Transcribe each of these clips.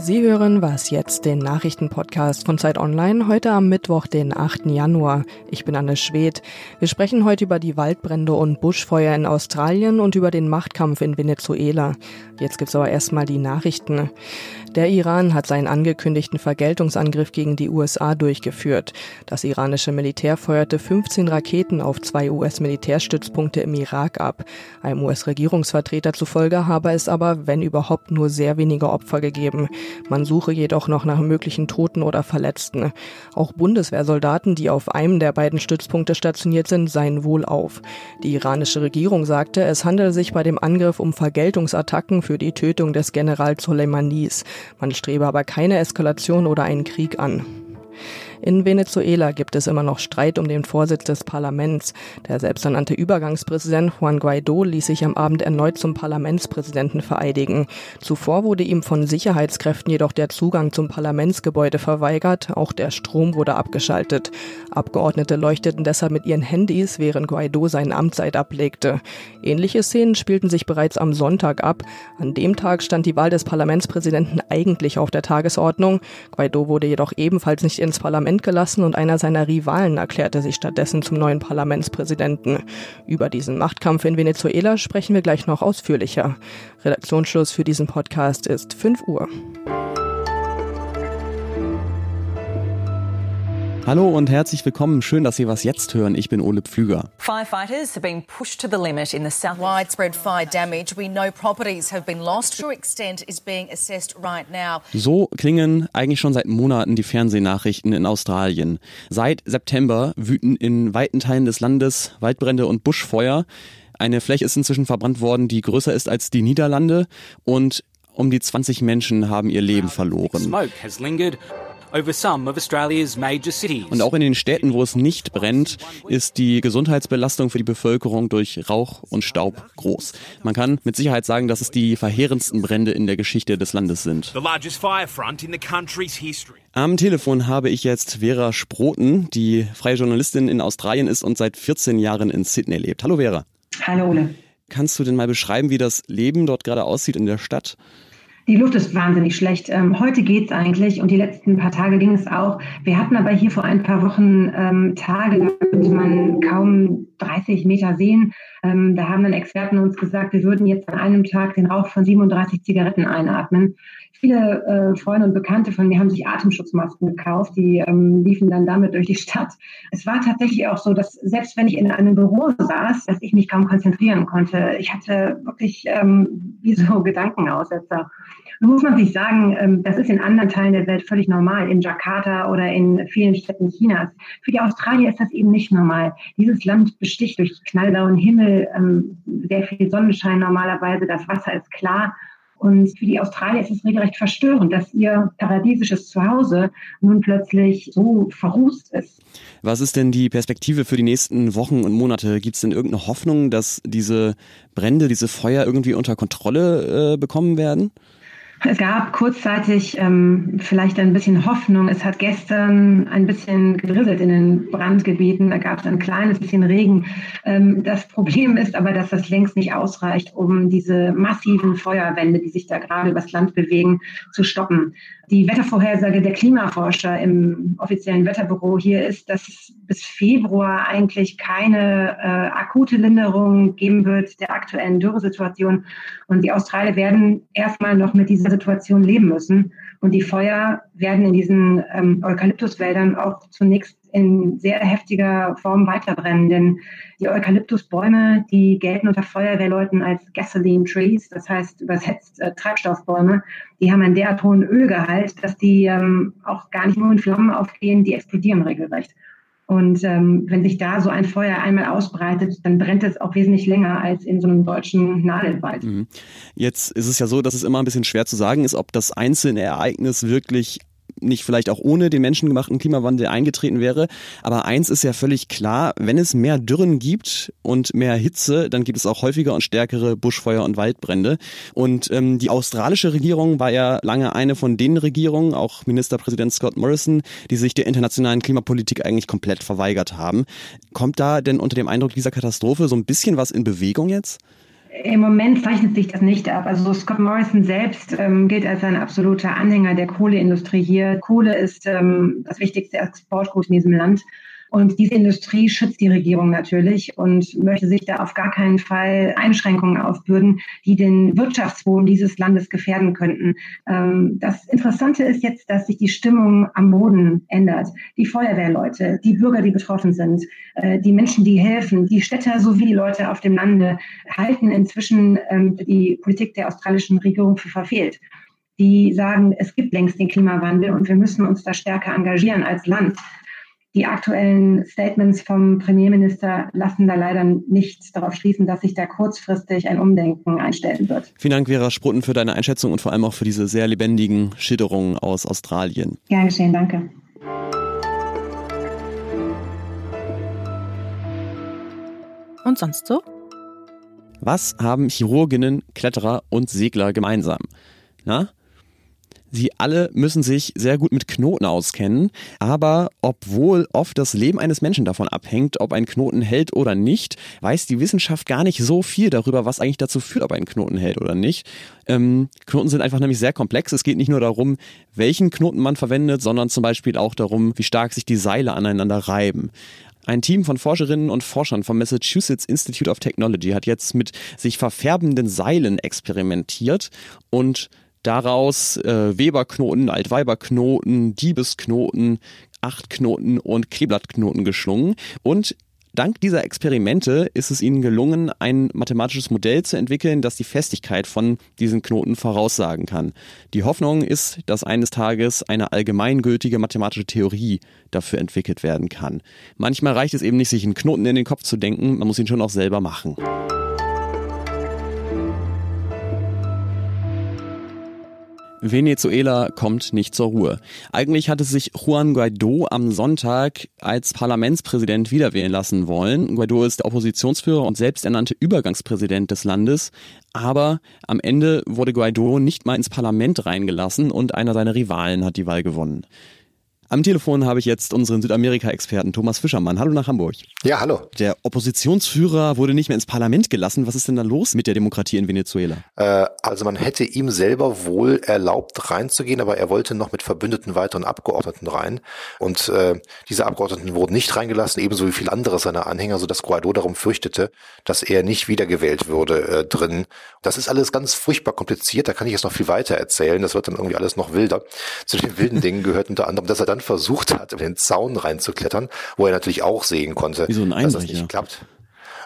Sie hören was jetzt, den Nachrichtenpodcast von Zeit Online, heute am Mittwoch, den 8. Januar. Ich bin Anne Schwedt. Wir sprechen heute über die Waldbrände und Buschfeuer in Australien und über den Machtkampf in Venezuela. Jetzt gibt's aber erstmal die Nachrichten. Der Iran hat seinen angekündigten Vergeltungsangriff gegen die USA durchgeführt. Das iranische Militär feuerte 15 Raketen auf zwei US-Militärstützpunkte im Irak ab. Einem US-Regierungsvertreter zufolge habe es aber, wenn überhaupt, nur sehr wenige Opfer gegeben. Man suche jedoch noch nach möglichen Toten oder Verletzten. Auch Bundeswehrsoldaten, die auf einem der beiden Stützpunkte stationiert sind, seien wohl auf. Die iranische Regierung sagte, es handele sich bei dem Angriff um Vergeltungsattacken für die Tötung des General Soleimanis. Man strebe aber keine Eskalation oder einen Krieg an. In Venezuela gibt es immer noch Streit um den Vorsitz des Parlaments. Der selbsternannte Übergangspräsident Juan Guaido ließ sich am Abend erneut zum Parlamentspräsidenten vereidigen. Zuvor wurde ihm von Sicherheitskräften jedoch der Zugang zum Parlamentsgebäude verweigert, auch der Strom wurde abgeschaltet. Abgeordnete leuchteten deshalb mit ihren Handys, während Guaido seinen Amtszeit ablegte. Ähnliche Szenen spielten sich bereits am Sonntag ab. An dem Tag stand die Wahl des Parlamentspräsidenten eigentlich auf der Tagesordnung. Guaido wurde jedoch ebenfalls nicht ins Parlament Parlament gelassen und einer seiner Rivalen erklärte sich stattdessen zum neuen Parlamentspräsidenten. Über diesen Machtkampf in Venezuela sprechen wir gleich noch ausführlicher. Redaktionsschluss für diesen Podcast ist 5 Uhr. Hallo und herzlich willkommen. Schön, dass Sie was jetzt hören. Ich bin Ole Pflüger. Firefighters have been pushed to the limit in the south. Widespread fire damage. We know properties have been lost. True extent is being assessed right now. So klingen eigentlich schon seit Monaten die Fernsehnachrichten in Australien. Seit September wüten in weiten Teilen des Landes Waldbrände und Buschfeuer. Eine Fläche ist inzwischen verbrannt worden, die größer ist als die Niederlande und um die 20 Menschen haben ihr Leben verloren. Und auch in den Städten, wo es nicht brennt, ist die Gesundheitsbelastung für die Bevölkerung durch Rauch und Staub groß. Man kann mit Sicherheit sagen, dass es die verheerendsten Brände in der Geschichte des Landes sind. Am Telefon habe ich jetzt Vera Sproten, die freie Journalistin in Australien ist und seit 14 Jahren in Sydney lebt. Hallo Vera. Hallo Ole. Kannst du denn mal beschreiben, wie das Leben dort gerade aussieht in der Stadt? Die Luft ist wahnsinnig schlecht. Ähm, heute geht's eigentlich und die letzten paar Tage ging es auch. Wir hatten aber hier vor ein paar Wochen ähm, Tage, da konnte man kaum 30 Meter sehen. Ähm, da haben dann Experten uns gesagt, wir würden jetzt an einem Tag den Rauch von 37 Zigaretten einatmen. Viele äh, Freunde und Bekannte von mir haben sich Atemschutzmasken gekauft, die ähm, liefen dann damit durch die Stadt. Es war tatsächlich auch so, dass selbst wenn ich in einem Büro saß, dass ich mich kaum konzentrieren konnte. Ich hatte wirklich ähm, wie so Gedankenaussetzer. Nun muss man sich sagen, ähm, das ist in anderen Teilen der Welt völlig normal, in Jakarta oder in vielen Städten Chinas. Für die Australier ist das eben nicht normal. Dieses Land besticht durch knallblauen Himmel, ähm, sehr viel Sonnenschein normalerweise, das Wasser ist klar. Und für die Australier ist es regelrecht verstörend, dass ihr paradiesisches Zuhause nun plötzlich so verrußt ist. Was ist denn die Perspektive für die nächsten Wochen und Monate? Gibt es denn irgendeine Hoffnung, dass diese Brände, diese Feuer irgendwie unter Kontrolle äh, bekommen werden? Es gab kurzzeitig ähm, vielleicht ein bisschen Hoffnung. Es hat gestern ein bisschen gedrisselt in den Brandgebieten. Da gab es ein kleines bisschen Regen. Ähm, das Problem ist aber, dass das längst nicht ausreicht, um diese massiven Feuerwände, die sich da gerade übers Land bewegen, zu stoppen. Die Wettervorhersage der Klimaforscher im offiziellen Wetterbüro hier ist, dass es bis Februar eigentlich keine äh, akute Linderung geben wird der aktuellen Dürresituation. Und die Australier werden erstmal noch mit dieser Situation leben müssen. Und die Feuer werden in diesen ähm, Eukalyptuswäldern auch zunächst in sehr heftiger Form weiterbrennen. Denn die Eukalyptusbäume, die gelten unter Feuerwehrleuten als Gasoline Trees, das heißt übersetzt äh, Treibstoffbäume. Die haben einen derart hohen Ölgehalt, dass die ähm, auch gar nicht nur in Flammen aufgehen, die explodieren regelrecht. Und ähm, wenn sich da so ein Feuer einmal ausbreitet, dann brennt es auch wesentlich länger als in so einem deutschen Nadelwald. Mhm. Jetzt ist es ja so, dass es immer ein bisschen schwer zu sagen ist, ob das einzelne Ereignis wirklich nicht vielleicht auch ohne den menschengemachten Klimawandel eingetreten wäre. Aber eins ist ja völlig klar, wenn es mehr Dürren gibt und mehr Hitze, dann gibt es auch häufiger und stärkere Buschfeuer und Waldbrände. Und ähm, die australische Regierung war ja lange eine von den Regierungen, auch Ministerpräsident Scott Morrison, die sich der internationalen Klimapolitik eigentlich komplett verweigert haben. Kommt da denn unter dem Eindruck dieser Katastrophe so ein bisschen was in Bewegung jetzt? Im Moment zeichnet sich das nicht ab. Also Scott Morrison selbst ähm, gilt als ein absoluter Anhänger der Kohleindustrie hier. Kohle ist ähm, das wichtigste Exportgut in diesem Land. Und diese Industrie schützt die Regierung natürlich und möchte sich da auf gar keinen Fall Einschränkungen aufbürden, die den Wirtschaftsboden dieses Landes gefährden könnten. Ähm, das Interessante ist jetzt, dass sich die Stimmung am Boden ändert. Die Feuerwehrleute, die Bürger, die betroffen sind, äh, die Menschen, die helfen, die Städter sowie die Leute auf dem Lande halten inzwischen ähm, die Politik der australischen Regierung für verfehlt die sagen, es gibt längst den Klimawandel und wir müssen uns da stärker engagieren als Land. Die aktuellen Statements vom Premierminister lassen da leider nichts darauf schließen, dass sich da kurzfristig ein Umdenken einstellen wird. Vielen Dank, Vera Sprutten, für deine Einschätzung und vor allem auch für diese sehr lebendigen Schilderungen aus Australien. Gern geschehen, danke. Und sonst so? Was haben Chirurginnen, Kletterer und Segler gemeinsam? Na, Sie alle müssen sich sehr gut mit Knoten auskennen, aber obwohl oft das Leben eines Menschen davon abhängt, ob ein Knoten hält oder nicht, weiß die Wissenschaft gar nicht so viel darüber, was eigentlich dazu führt, ob ein Knoten hält oder nicht. Ähm, Knoten sind einfach nämlich sehr komplex. Es geht nicht nur darum, welchen Knoten man verwendet, sondern zum Beispiel auch darum, wie stark sich die Seile aneinander reiben. Ein Team von Forscherinnen und Forschern vom Massachusetts Institute of Technology hat jetzt mit sich verfärbenden Seilen experimentiert und daraus äh, Weberknoten, Altweiberknoten, Diebesknoten, Achtknoten und Kleeblattknoten geschlungen. Und Dank dieser Experimente ist es ihnen gelungen, ein mathematisches Modell zu entwickeln, das die Festigkeit von diesen Knoten voraussagen kann. Die Hoffnung ist, dass eines Tages eine allgemeingültige mathematische Theorie dafür entwickelt werden kann. Manchmal reicht es eben nicht, sich einen Knoten in den Kopf zu denken, man muss ihn schon auch selber machen. Venezuela kommt nicht zur Ruhe. Eigentlich hatte sich Juan Guaido am Sonntag als Parlamentspräsident wiederwählen lassen wollen. Guaido ist der Oppositionsführer und selbsternannte Übergangspräsident des Landes. Aber am Ende wurde Guaido nicht mal ins Parlament reingelassen und einer seiner Rivalen hat die Wahl gewonnen. Am Telefon habe ich jetzt unseren Südamerika-Experten Thomas Fischermann. Hallo nach Hamburg. Ja, hallo. Der Oppositionsführer wurde nicht mehr ins Parlament gelassen. Was ist denn da los mit der Demokratie in Venezuela? Äh, also man hätte ihm selber wohl erlaubt reinzugehen, aber er wollte noch mit verbündeten weiteren Abgeordneten rein. Und äh, diese Abgeordneten wurden nicht reingelassen, ebenso wie viele andere seiner Anhänger, sodass Guaido darum fürchtete, dass er nicht wiedergewählt würde äh, drin. Das ist alles ganz furchtbar kompliziert. Da kann ich jetzt noch viel weiter erzählen. Das wird dann irgendwie alles noch wilder. Zu den wilden Dingen gehört unter anderem, dass er dann dann versucht hat, über den Zaun reinzuklettern, wo er natürlich auch sehen konnte, so dass das nicht klappt.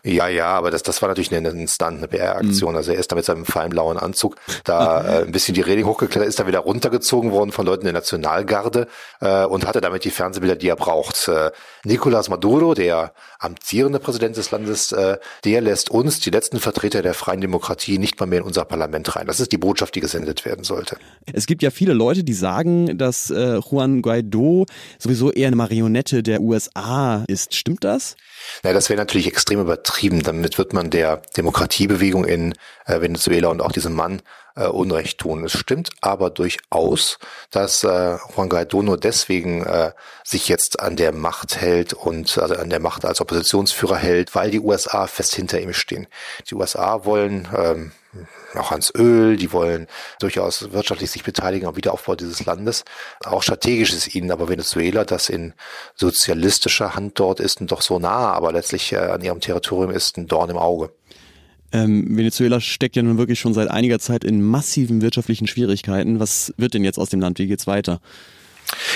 Ja, ja, aber das, das war natürlich eine, Stunt, eine PR-Aktion. Mhm. Also er ist da mit seinem feinen blauen Anzug da äh, ein bisschen die Reling hochgeklettert, ist da wieder runtergezogen worden von Leuten der Nationalgarde äh, und hatte damit die Fernsehbilder, die er braucht. Äh, Nicolás Maduro, der amtierende Präsident des Landes, äh, der lässt uns, die letzten Vertreter der freien Demokratie, nicht mal mehr in unser Parlament rein. Das ist die Botschaft, die gesendet werden sollte. Es gibt ja viele Leute, die sagen, dass äh, Juan Guaido sowieso eher eine Marionette der USA ist. Stimmt das? Na, das wäre natürlich extrem übertrieben. Damit wird man der Demokratiebewegung in äh, Venezuela und auch diesem Mann äh, Unrecht tun. Es stimmt aber durchaus, dass äh, Juan Guaido nur deswegen äh, sich jetzt an der Macht hält und also an der Macht als Oppositionsführer hält, weil die USA fest hinter ihm stehen. Die USA wollen ähm, auch ans Öl, die wollen durchaus wirtschaftlich sich beteiligen am Wiederaufbau dieses Landes. Auch strategisch ist ihnen aber Venezuela, das in sozialistischer Hand dort ist und doch so nah, aber letztlich äh, an ihrem Territorium ist, ein Dorn im Auge. Ähm, Venezuela steckt ja nun wirklich schon seit einiger Zeit in massiven wirtschaftlichen Schwierigkeiten. Was wird denn jetzt aus dem Land? Wie geht's weiter?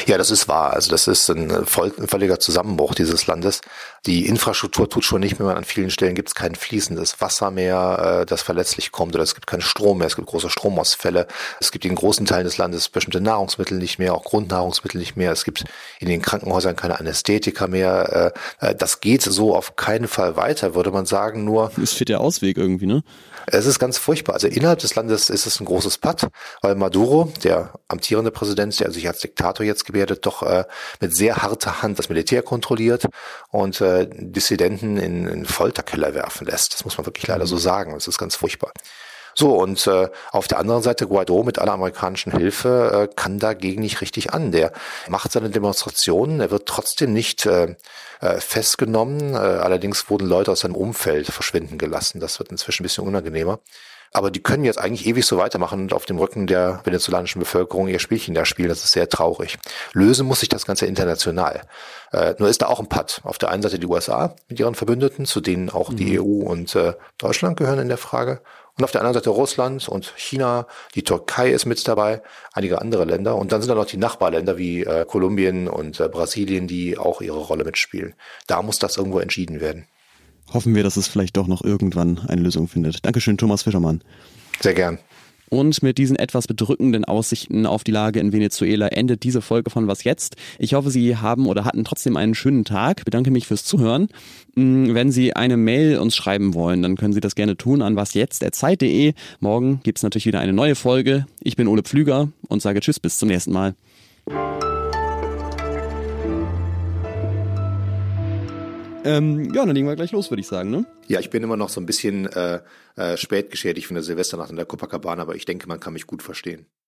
Ja, das ist wahr. Also das ist ein, voll, ein völliger Zusammenbruch dieses Landes. Die Infrastruktur tut schon nicht mehr. An vielen Stellen gibt es kein fließendes Wasser mehr, äh, das verletzlich kommt, oder es gibt keinen Strom mehr. Es gibt große Stromausfälle. Es gibt in großen Teilen des Landes bestimmte Nahrungsmittel nicht mehr, auch Grundnahrungsmittel nicht mehr. Es gibt in den Krankenhäusern keine Anästhetika mehr. Äh, äh, das geht so auf keinen Fall weiter, würde man sagen. Nur es fehlt der Ausweg irgendwie, ne? Es ist ganz furchtbar. Also innerhalb des Landes ist es ein großes Patt, weil Maduro, der amtierende Präsident, der sich als Diktator jetzt gebärdet, doch äh, mit sehr harter Hand das Militär kontrolliert und äh, Dissidenten in, in Folterkeller werfen lässt. Das muss man wirklich leider so sagen. Das ist ganz furchtbar. So, und äh, auf der anderen Seite, Guaido mit aller amerikanischen Hilfe äh, kann dagegen nicht richtig an. Der macht seine Demonstrationen, er wird trotzdem nicht äh, äh, festgenommen. Äh, allerdings wurden Leute aus seinem Umfeld verschwinden gelassen. Das wird inzwischen ein bisschen unangenehmer. Aber die können jetzt eigentlich ewig so weitermachen und auf dem Rücken der venezolanischen Bevölkerung ihr Spielchen da spielen. Das ist sehr traurig. Lösen muss sich das Ganze international. Äh, nur ist da auch ein Patt. Auf der einen Seite die USA mit ihren Verbündeten, zu denen auch mhm. die EU und äh, Deutschland gehören in der Frage. Und auf der anderen Seite Russland und China, die Türkei ist mit dabei, einige andere Länder. Und dann sind da noch die Nachbarländer wie äh, Kolumbien und äh, Brasilien, die auch ihre Rolle mitspielen. Da muss das irgendwo entschieden werden. Hoffen wir, dass es vielleicht doch noch irgendwann eine Lösung findet. Dankeschön, Thomas Fischermann. Sehr gern. Und mit diesen etwas bedrückenden Aussichten auf die Lage in Venezuela endet diese Folge von Was jetzt? Ich hoffe, Sie haben oder hatten trotzdem einen schönen Tag. Bedanke mich fürs Zuhören. Mm, wenn Sie eine Mail uns schreiben wollen, dann können Sie das gerne tun an wasjetzt.zeit.de. Morgen gibt es natürlich wieder eine neue Folge. Ich bin Ole Pflüger und sage Tschüss, bis zum nächsten Mal. Ähm, ja, dann legen wir gleich los, würde ich sagen, ne? Ja, ich bin immer noch so ein bisschen äh, äh, spät geschädigt von der Silvesternacht in der Copacabana, aber ich denke, man kann mich gut verstehen.